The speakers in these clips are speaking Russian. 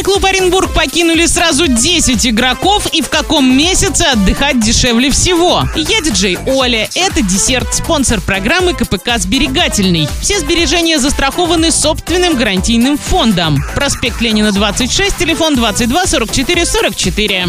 Футбольный клуб Оренбург покинули сразу 10 игроков и в каком месяце отдыхать дешевле всего. Я диджей Оля. Это десерт, спонсор программы КПК «Сберегательный». Все сбережения застрахованы собственным гарантийным фондом. Проспект Ленина, 26, телефон 22 44 44.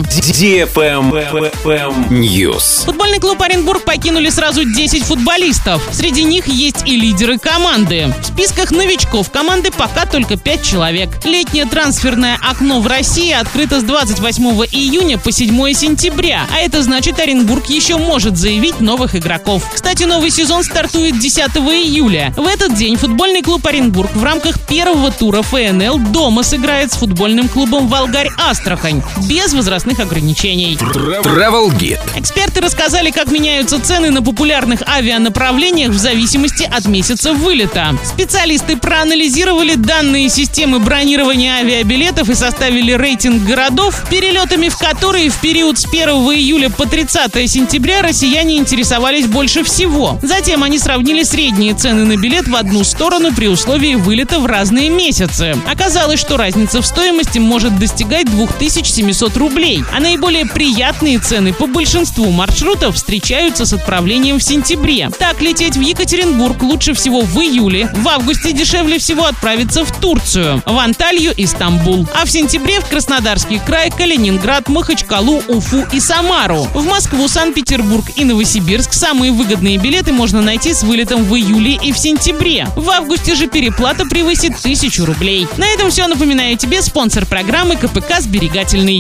News. Футбольный клуб Оренбург покинули сразу 10 футболистов. Среди них есть и лидеры команды. В списках новичков команды пока только 5 человек. Летнее трансферное окно в России открыто с 28 июня по 7 сентября, а это значит Оренбург еще может заявить новых игроков. Кстати, новый сезон стартует 10 июля. В этот день футбольный клуб Оренбург в рамках первого тура ФНЛ дома сыграет с футбольным клубом Волгарь Астрахань без возрастных ограничений. Travel Guide. Эксперты рассказали, как меняются цены на популярных авианаправлениях в зависимости от месяца вылета. Специалисты проанализировали данные системы бронирования авиабилетов и составили рейтинг городов, перелетами в которые в период с 1 июля по 30 сентября россияне интересовались больше всего. Затем они сравнили средние цены на билет в одну сторону при условии вылета в разные месяцы. Оказалось, что разница в стоимости может достигать 2700 рублей, а наиболее приятные цены по большинству маршрутов встречаются с отправлением в сентябре. Так, лететь в Екатеринбург лучше всего в июле, в августе дешевле всего отправиться в Турцию, в Анталью и Стамбул, а в сентябре в Краснодарский край, Калининград, Махачкалу, Уфу и Самару. В Москву, Санкт-Петербург и Новосибирск самые выгодные билеты можно найти с вылетом в июле и в сентябре. В августе же переплата превысит тысячу рублей. На этом все. Напоминаю тебе спонсор программы КПК «Сберегательный».